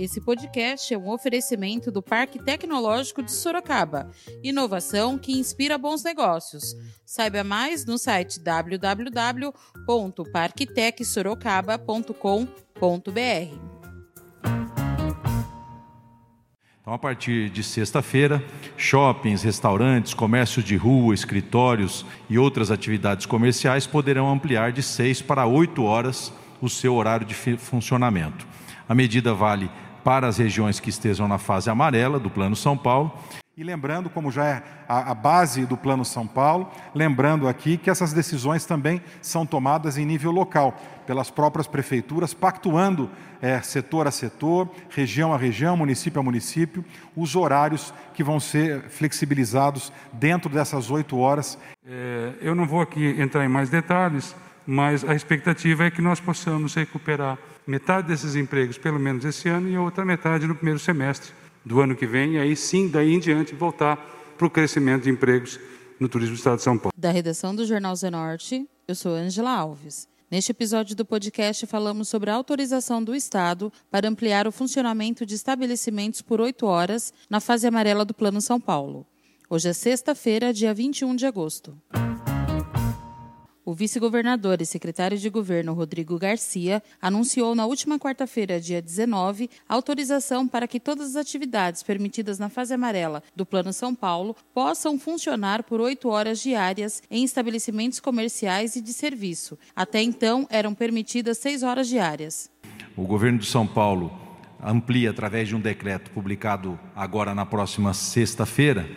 Esse podcast é um oferecimento do Parque Tecnológico de Sorocaba. Inovação que inspira bons negócios. Saiba mais no site www.parktecsorocaba.com.br. Então, a partir de sexta-feira, shoppings, restaurantes, comércio de rua, escritórios e outras atividades comerciais poderão ampliar de 6 para 8 horas o seu horário de funcionamento. A medida vale para as regiões que estejam na fase amarela do Plano São Paulo e lembrando, como já é a, base do Plano São Paulo, lembrando aqui que essas decisões também são tomadas em nível local, pelas próprias prefeituras, pactuando é, setor a setor, região a região, município a município, os horários que vão ser flexibilizados dentro dessas oito horas. É, eu não vou aqui entrar em mais detalhes, mas a expectativa é que nós possamos recuperar metade desses empregos, pelo menos esse ano, e a outra metade no primeiro semestre do ano que vem, e aí sim, daí em diante, voltar para o crescimento de empregos no turismo do Estado de São Paulo. Da redação do Jornal Zenorte, eu sou Angela Alves. Neste episódio do podcast, falamos sobre a autorização do Estado para ampliar o funcionamento de estabelecimentos por oito horas na fase amarela do Plano São Paulo. Hoje é sexta-feira, dia 21 de agosto. O vice-governador e secretário de governo Rodrigo Garcia anunciou na última quarta-feira, dia 19, autorização para que todas as atividades permitidas na fase amarela do Plano São Paulo possam funcionar por oito horas diárias em estabelecimentos comerciais e de serviço. Até então, eram permitidas seis horas diárias. O governo de São Paulo amplia, através de um decreto publicado agora na próxima sexta-feira,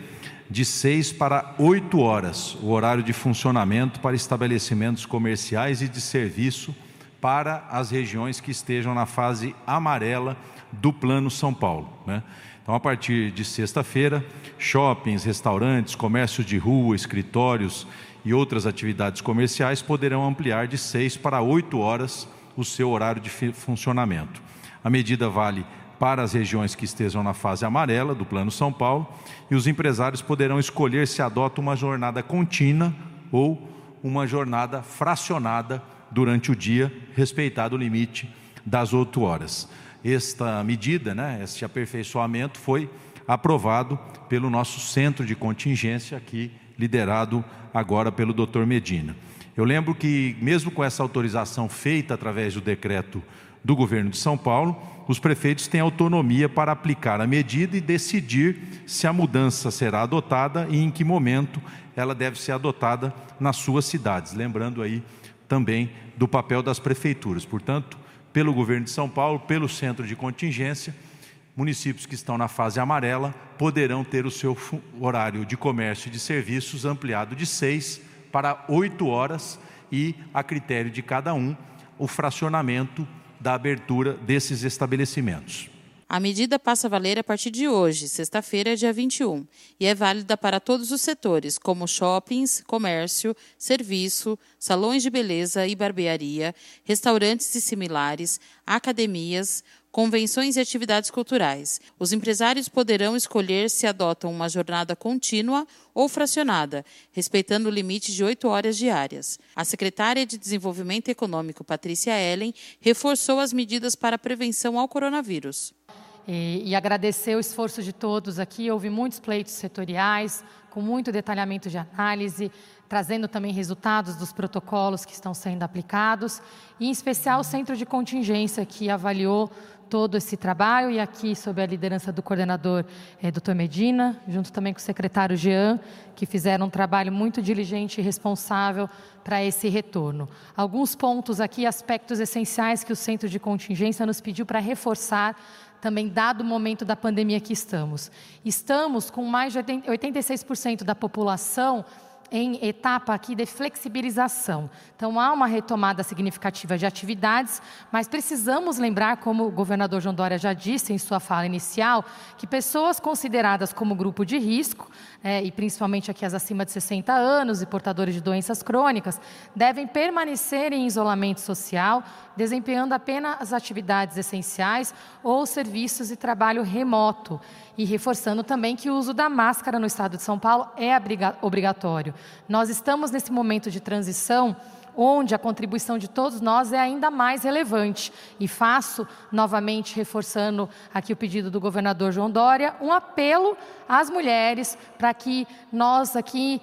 de 6 para 8 horas o horário de funcionamento para estabelecimentos comerciais e de serviço para as regiões que estejam na fase amarela do Plano São Paulo. Né? Então, a partir de sexta-feira, shoppings, restaurantes, comércio de rua, escritórios e outras atividades comerciais poderão ampliar de 6 para 8 horas o seu horário de funcionamento. A medida vale para as regiões que estejam na fase amarela do Plano São Paulo, e os empresários poderão escolher se adota uma jornada contínua ou uma jornada fracionada durante o dia, respeitado o limite das oito horas. Esta medida, né, este aperfeiçoamento foi aprovado pelo nosso centro de contingência aqui, liderado agora pelo Dr. Medina. Eu lembro que, mesmo com essa autorização feita através do decreto do governo de São Paulo, os prefeitos têm autonomia para aplicar a medida e decidir se a mudança será adotada e em que momento ela deve ser adotada nas suas cidades. Lembrando aí também do papel das prefeituras. Portanto, pelo governo de São Paulo, pelo centro de contingência, municípios que estão na fase amarela poderão ter o seu horário de comércio e de serviços ampliado de seis para oito horas e, a critério de cada um, o fracionamento da abertura desses estabelecimentos. A medida passa a valer a partir de hoje, sexta-feira, dia 21, e é válida para todos os setores, como shoppings, comércio, serviço, salões de beleza e barbearia, restaurantes e similares, academias, convenções e atividades culturais. Os empresários poderão escolher se adotam uma jornada contínua ou fracionada, respeitando o limite de oito horas diárias. A secretária de Desenvolvimento Econômico, Patrícia Ellen, reforçou as medidas para a prevenção ao coronavírus. E, e agradecer o esforço de todos aqui. Houve muitos pleitos setoriais, com muito detalhamento de análise, trazendo também resultados dos protocolos que estão sendo aplicados, e em especial o Centro de Contingência, que avaliou todo esse trabalho e aqui sob a liderança do coordenador é, Dr. Medina, junto também com o secretário Jean, que fizeram um trabalho muito diligente e responsável para esse retorno. Alguns pontos aqui, aspectos essenciais que o Centro de Contingência nos pediu para reforçar também dado o momento da pandemia que estamos. Estamos com mais de 86% da população em etapa aqui de flexibilização. Então, há uma retomada significativa de atividades, mas precisamos lembrar, como o governador João Dória já disse em sua fala inicial, que pessoas consideradas como grupo de risco, é, e principalmente aqui as acima de 60 anos e portadores de doenças crônicas, devem permanecer em isolamento social, desempenhando apenas as atividades essenciais ou serviços de trabalho remoto. E reforçando também que o uso da máscara no estado de São Paulo é obrigatório. Nós estamos nesse momento de transição onde a contribuição de todos nós é ainda mais relevante. E faço, novamente, reforçando aqui o pedido do governador João Dória, um apelo às mulheres para que nós aqui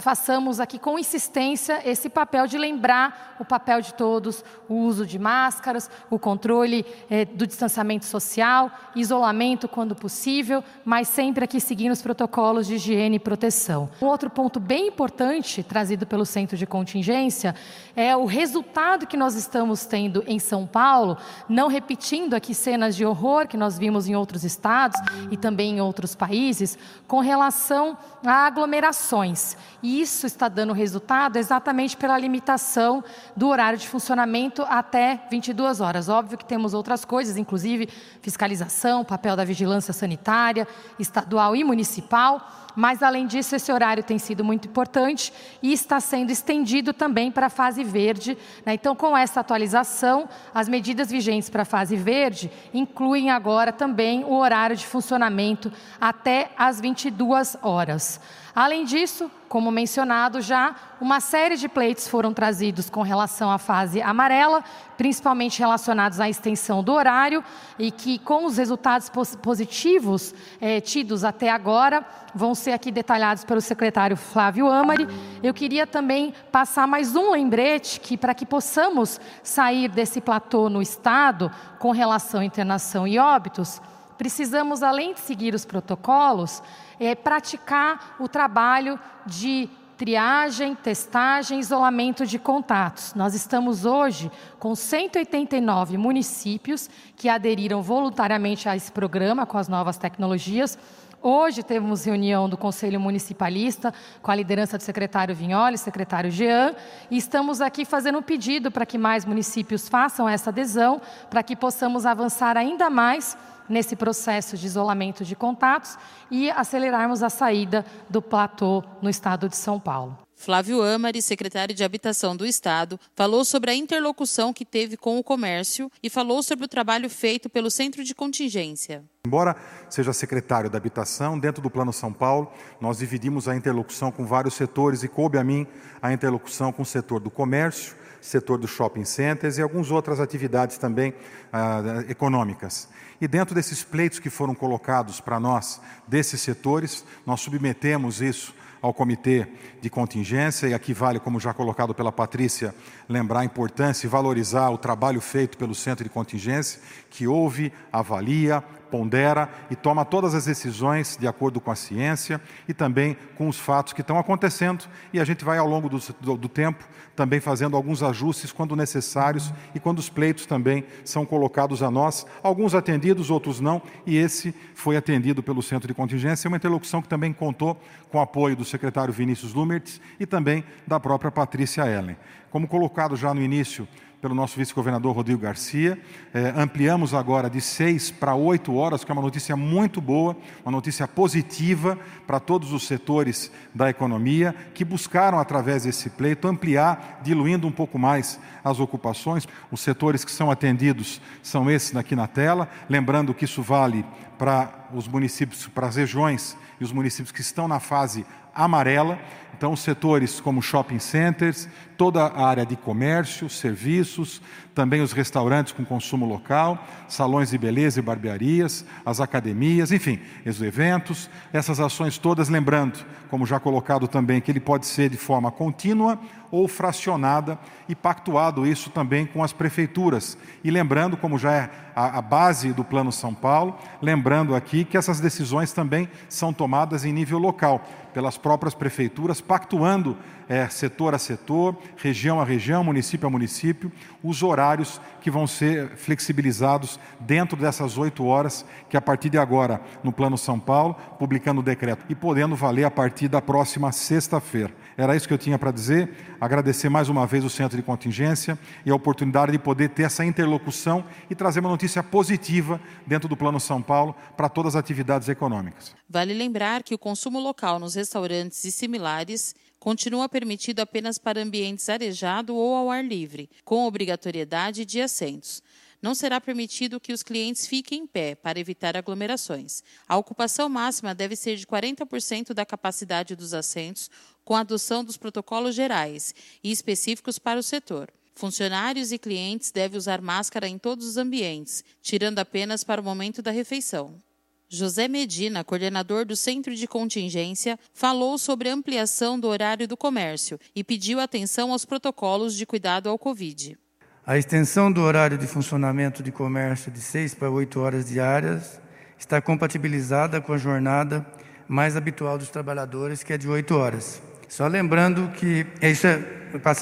façamos aqui com insistência esse papel de lembrar o papel de todos, o uso de máscaras, o controle eh, do distanciamento social, isolamento quando possível, mas sempre aqui seguindo os protocolos de higiene e proteção. Um outro ponto bem importante trazido pelo Centro de Contingência é o resultado que nós estamos tendo em São Paulo, não repetindo aqui cenas de horror que nós vimos em outros estados e também em outros países, com relação a aglomerações. E isso está dando resultado exatamente pela limitação do horário de funcionamento até 22 horas. Óbvio que temos outras coisas, inclusive fiscalização, papel da vigilância sanitária, estadual e municipal mas além disso, esse horário tem sido muito importante e está sendo estendido também para a fase verde. Né? Então, com essa atualização, as medidas vigentes para a fase verde incluem agora também o horário de funcionamento até às 22 horas. Além disso, como mencionado já, uma série de pleitos foram trazidos com relação à fase amarela, principalmente relacionados à extensão do horário, e que, com os resultados positivos eh, tidos até agora, vão ser aqui detalhados pelo secretário Flávio Amari. Eu queria também passar mais um lembrete que, para que possamos sair desse platô no Estado com relação à internação e óbitos, precisamos, além de seguir os protocolos, é, praticar o trabalho de triagem, testagem, isolamento de contatos. Nós estamos hoje com 189 municípios que aderiram voluntariamente a esse programa com as novas tecnologias. Hoje temos reunião do Conselho Municipalista com a liderança do secretário Vignoli, secretário Jean, e estamos aqui fazendo um pedido para que mais municípios façam essa adesão, para que possamos avançar ainda mais nesse processo de isolamento de contatos e acelerarmos a saída do platô no estado de São Paulo. Flávio Amari, secretário de Habitação do Estado, falou sobre a interlocução que teve com o comércio e falou sobre o trabalho feito pelo Centro de Contingência. Embora seja secretário da Habitação, dentro do Plano São Paulo, nós dividimos a interlocução com vários setores e coube a mim a interlocução com o setor do comércio, setor dos shopping centers e algumas outras atividades também ah, econômicas. E dentro desses pleitos que foram colocados para nós, desses setores, nós submetemos isso ao comitê de contingência, e aqui vale, como já colocado pela Patrícia, lembrar a importância e valorizar o trabalho feito pelo centro de contingência, que ouve, avalia, pondera e toma todas as decisões de acordo com a ciência e também com os fatos que estão acontecendo. E a gente vai, ao longo do, do, do, tempo, também fazendo alguns ajustes quando necessários e quando os pleitos também são colocados a nós, alguns atendidos, outros não, e esse foi atendido pelo Centro de Contingência. É uma interlocução que também contou com o apoio do secretário Vinícius Lumertz e também da própria Patrícia Ellen. Como colocado já no início pelo nosso vice-governador Rodrigo Garcia. É, ampliamos agora de seis para oito horas, que é uma notícia muito boa, uma notícia positiva para todos os setores da economia que buscaram, através desse pleito, ampliar, diluindo um pouco mais as ocupações. Os setores que são atendidos são esses aqui na tela, lembrando que isso vale para os municípios, para as regiões e os municípios que estão na fase amarela. Então, setores como shopping centers, toda a área de comércio, serviços, também os restaurantes com consumo local, salões de beleza e barbearias, as academias, enfim, os eventos, essas ações todas, lembrando, como já colocado também, que ele pode ser de forma contínua ou fracionada e pactuado isso também com as prefeituras. E lembrando, como já é a, a base do Plano São Paulo, lembrando aqui que essas decisões também são tomadas em nível local, pelas próprias prefeituras, pactuando é, setor a setor, região a região, município a município, os horários que vão ser flexibilizados dentro dessas oito horas, que a partir de agora, no Plano São Paulo, publicando o decreto e podendo valer a partir da próxima sexta-feira. Era isso que eu tinha para dizer. Agradecer mais uma vez o Centro de Contingência e a oportunidade de poder ter essa interlocução e trazer uma notícia positiva dentro do Plano São Paulo para todas as atividades econômicas. Vale lembrar que o consumo local nos restaurantes e similares continua permitido apenas para ambientes arejado ou ao ar livre, com obrigatoriedade de assentos. Não será permitido que os clientes fiquem em pé para evitar aglomerações. A ocupação máxima deve ser de 40% da capacidade dos assentos, com a adoção dos protocolos gerais e específicos para o setor. Funcionários e clientes devem usar máscara em todos os ambientes, tirando apenas para o momento da refeição. José Medina, coordenador do Centro de Contingência, falou sobre a ampliação do horário do comércio e pediu atenção aos protocolos de cuidado ao Covid. A extensão do horário de funcionamento de comércio de 6 para 8 horas diárias está compatibilizada com a jornada mais habitual dos trabalhadores, que é de 8 horas. Só lembrando que isso é,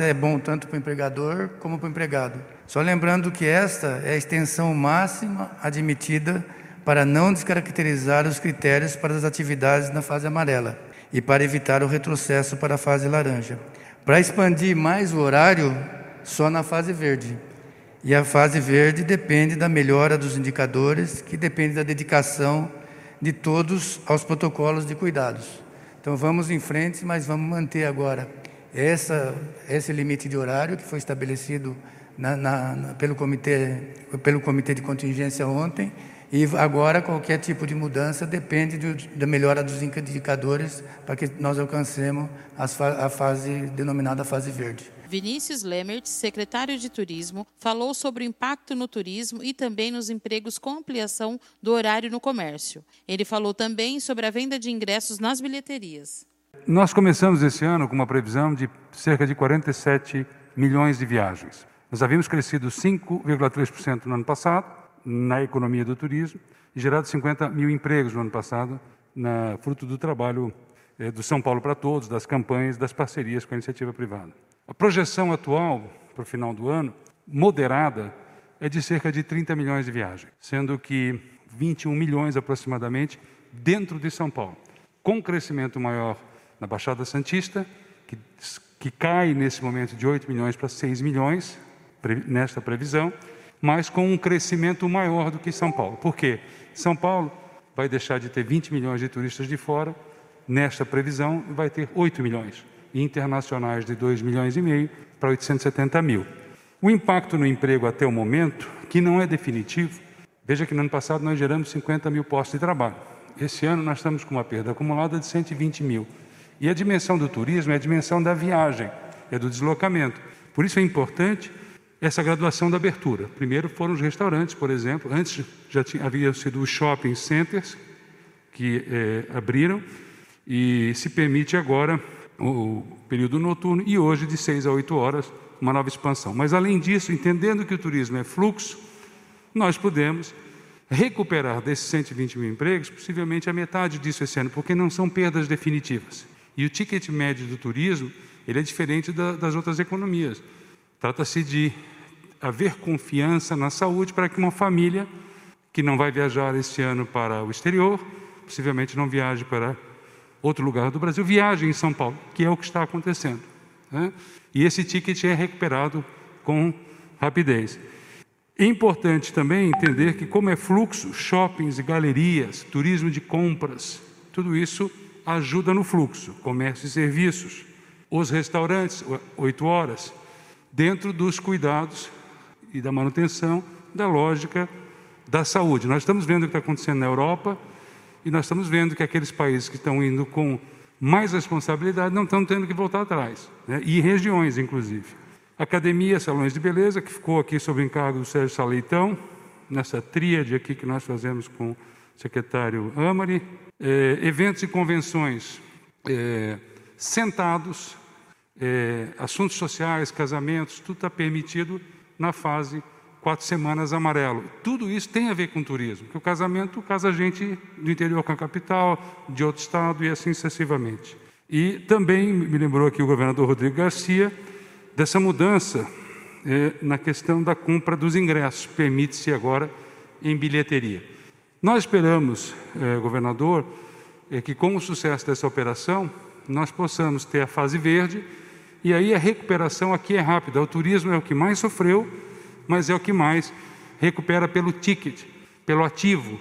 é bom tanto para o empregador como para o empregado. Só lembrando que esta é a extensão máxima admitida para não descaracterizar os critérios para as atividades na fase amarela e para evitar o retrocesso para a fase laranja. Para expandir mais o horário, só na fase verde. E a fase verde depende da melhora dos indicadores, que depende da dedicação de todos aos protocolos de cuidados. Então vamos em frente, mas vamos manter agora essa, esse limite de horário que foi estabelecido na, na, pelo, comitê, pelo comitê de contingência ontem e agora qualquer tipo de mudança depende de, da melhora dos indicadores para que nós alcancemos a fase denominada fase verde. Vinícius Lemert, secretário de Turismo, falou sobre o impacto no turismo e também nos empregos com ampliação do horário no comércio. Ele falou também sobre a venda de ingressos nas bilheterias. Nós começamos esse ano com uma previsão de cerca de 47 milhões de viagens. Nós havíamos crescido 5,3% no ano passado na economia do turismo e gerado 50 mil empregos no ano passado, na, fruto do trabalho eh, do São Paulo para Todos, das campanhas, das parcerias com a iniciativa privada. A projeção atual para o final do ano, moderada, é de cerca de 30 milhões de viagens, sendo que 21 milhões aproximadamente dentro de São Paulo, com crescimento maior na Baixada Santista, que, que cai nesse momento de 8 milhões para 6 milhões, nesta previsão, mas com um crescimento maior do que São Paulo. Por quê? São Paulo vai deixar de ter 20 milhões de turistas de fora, nesta previsão vai ter 8 milhões, e internacionais de 2 milhões e meio para 870 mil. O impacto no emprego até o momento, que não é definitivo, veja que no ano passado nós geramos 50 mil postos de trabalho. Esse ano nós estamos com uma perda acumulada de 120 mil. E a dimensão do turismo é a dimensão da viagem, é do deslocamento. Por isso é importante essa graduação da abertura. Primeiro foram os restaurantes, por exemplo. Antes já tinha, havia sido os shopping centers que é, abriram e se permite agora o período noturno e hoje de 6 a 8 horas uma nova expansão. Mas além disso, entendendo que o turismo é fluxo, nós podemos recuperar desses 120 mil empregos, possivelmente a metade disso esse ano, porque não são perdas definitivas. E o ticket médio do turismo ele é diferente da, das outras economias. Trata-se de haver confiança na saúde para que uma família que não vai viajar este ano para o exterior, possivelmente não viaje para outro lugar do Brasil, viaje em São Paulo, que é o que está acontecendo. Né? E esse ticket é recuperado com rapidez. É importante também entender que, como é fluxo, shoppings e galerias, turismo de compras, tudo isso ajuda no fluxo, comércio e serviços. Os restaurantes, oito horas, dentro dos cuidados e da manutenção da lógica da saúde. Nós estamos vendo o que está acontecendo na Europa e nós estamos vendo que aqueles países que estão indo com mais responsabilidade não estão tendo que voltar atrás, né? e regiões, inclusive. Academia, salões de beleza, que ficou aqui sob encargo do Sérgio Saleitão, nessa tríade aqui que nós fazemos com o secretário Amari. É, eventos e convenções é, sentados, é, assuntos sociais, casamentos, tudo está permitido na fase quatro semanas amarelo. Tudo isso tem a ver com turismo, porque o casamento casa gente do interior com a capital, de outro estado e assim sucessivamente. E também me lembrou aqui o governador Rodrigo Garcia dessa mudança é, na questão da compra dos ingressos, permite-se agora em bilheteria. Nós esperamos, é, governador, é, que com o sucesso dessa operação, nós possamos ter a fase verde e aí a recuperação aqui é rápida. O turismo é o que mais sofreu, mas é o que mais recupera pelo ticket, pelo ativo.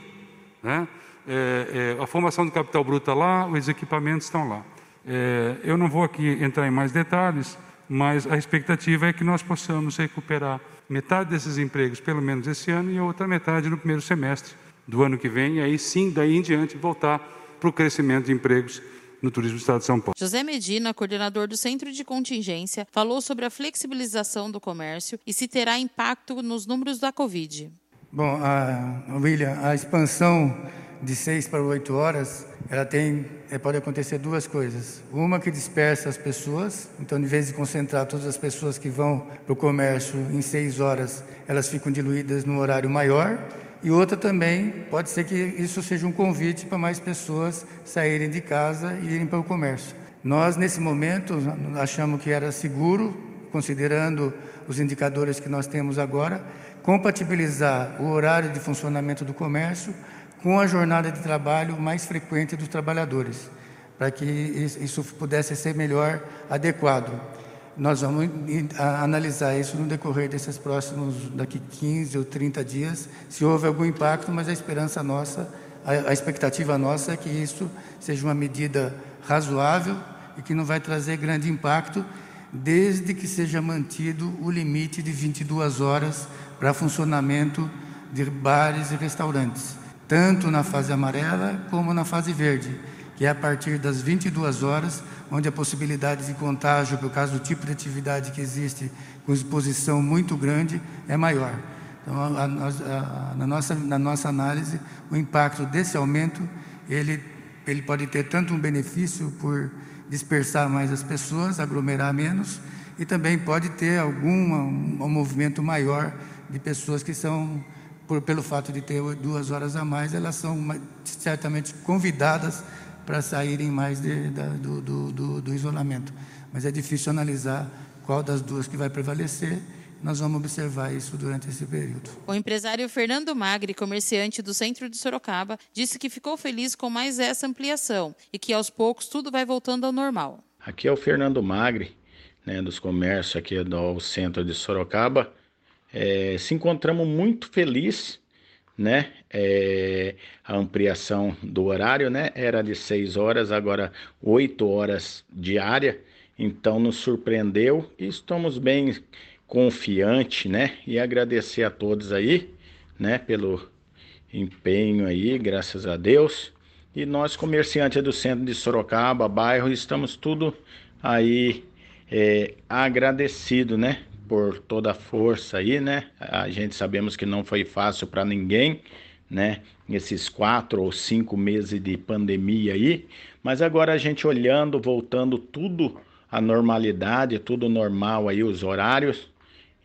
Né? É, é, a formação do capital bruto está lá, os equipamentos estão lá. É, eu não vou aqui entrar em mais detalhes, mas a expectativa é que nós possamos recuperar metade desses empregos, pelo menos esse ano, e a outra metade no primeiro semestre do ano que vem, e aí sim, daí em diante, voltar para o crescimento de empregos no turismo do Estado de São Paulo. José Medina, coordenador do Centro de Contingência, falou sobre a flexibilização do comércio e se terá impacto nos números da Covid. Bom, a, William, a expansão de seis para oito horas, ela tem, é, pode acontecer duas coisas. Uma que dispersa as pessoas, então, em vez de concentrar todas as pessoas que vão para o comércio em seis horas, elas ficam diluídas no horário maior. E outra também, pode ser que isso seja um convite para mais pessoas saírem de casa e irem para o comércio. Nós, nesse momento, achamos que era seguro, considerando os indicadores que nós temos agora, compatibilizar o horário de funcionamento do comércio com a jornada de trabalho mais frequente dos trabalhadores, para que isso pudesse ser melhor adequado. Nós vamos analisar isso no decorrer desses próximos, daqui 15 ou 30 dias, se houve algum impacto, mas a esperança nossa, a, expectativa nossa é que isso seja uma medida razoável e que não vai trazer grande impacto, desde que seja mantido o limite de 22 horas para funcionamento de bares e restaurantes tanto na fase amarela como na fase verde, que é a partir das 22 horas, onde a possibilidade de contágio, por causa do tipo de atividade que existe, com exposição muito grande, é maior. Então, a, a, a, na, nossa, na nossa análise, o impacto desse aumento, ele, ele pode ter tanto um benefício por dispersar mais as pessoas, aglomerar menos, e também pode ter algum um, um movimento maior de pessoas que são por, pelo fato de ter duas horas a mais, elas são certamente convidadas para saírem mais de, da, do, do, do, do isolamento. Mas é difícil analisar qual das duas que vai prevalecer. Nós vamos observar isso durante esse período. O empresário Fernando Magri, comerciante do centro de Sorocaba, disse que ficou feliz com mais essa ampliação e que aos poucos tudo vai voltando ao normal. Aqui é o Fernando Magri, né, dos comércios aqui do centro de Sorocaba é, se encontramos muito felizes, né? É, a ampliação do horário, né? Era de 6 horas, agora 8 horas diária. Então nos surpreendeu e estamos bem confiantes, né? E agradecer a todos aí, né? Pelo empenho aí, graças a Deus. E nós, comerciantes do centro de Sorocaba, bairro, estamos tudo aí é, agradecido, né? Por toda a força aí, né? A gente sabemos que não foi fácil para ninguém, né? Esses quatro ou cinco meses de pandemia aí, mas agora a gente olhando, voltando tudo à normalidade, tudo normal aí, os horários.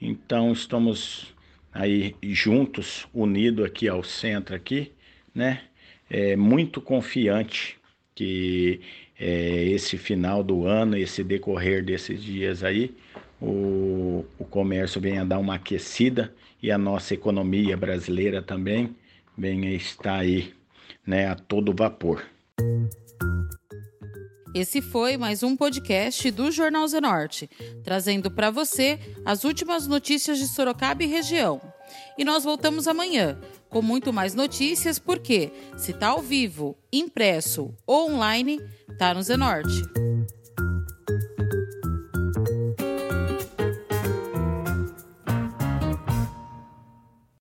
Então estamos aí juntos, unidos aqui ao centro aqui, né? É, muito confiante que é, esse final do ano, esse decorrer desses dias aí, o, o comércio venha dar uma aquecida e a nossa economia brasileira também venha estar aí né, a todo vapor. Esse foi mais um podcast do Jornal Zenorte, trazendo para você as últimas notícias de Sorocaba e região. E nós voltamos amanhã com muito mais notícias, porque se está ao vivo, impresso ou online, tá no Zenorte.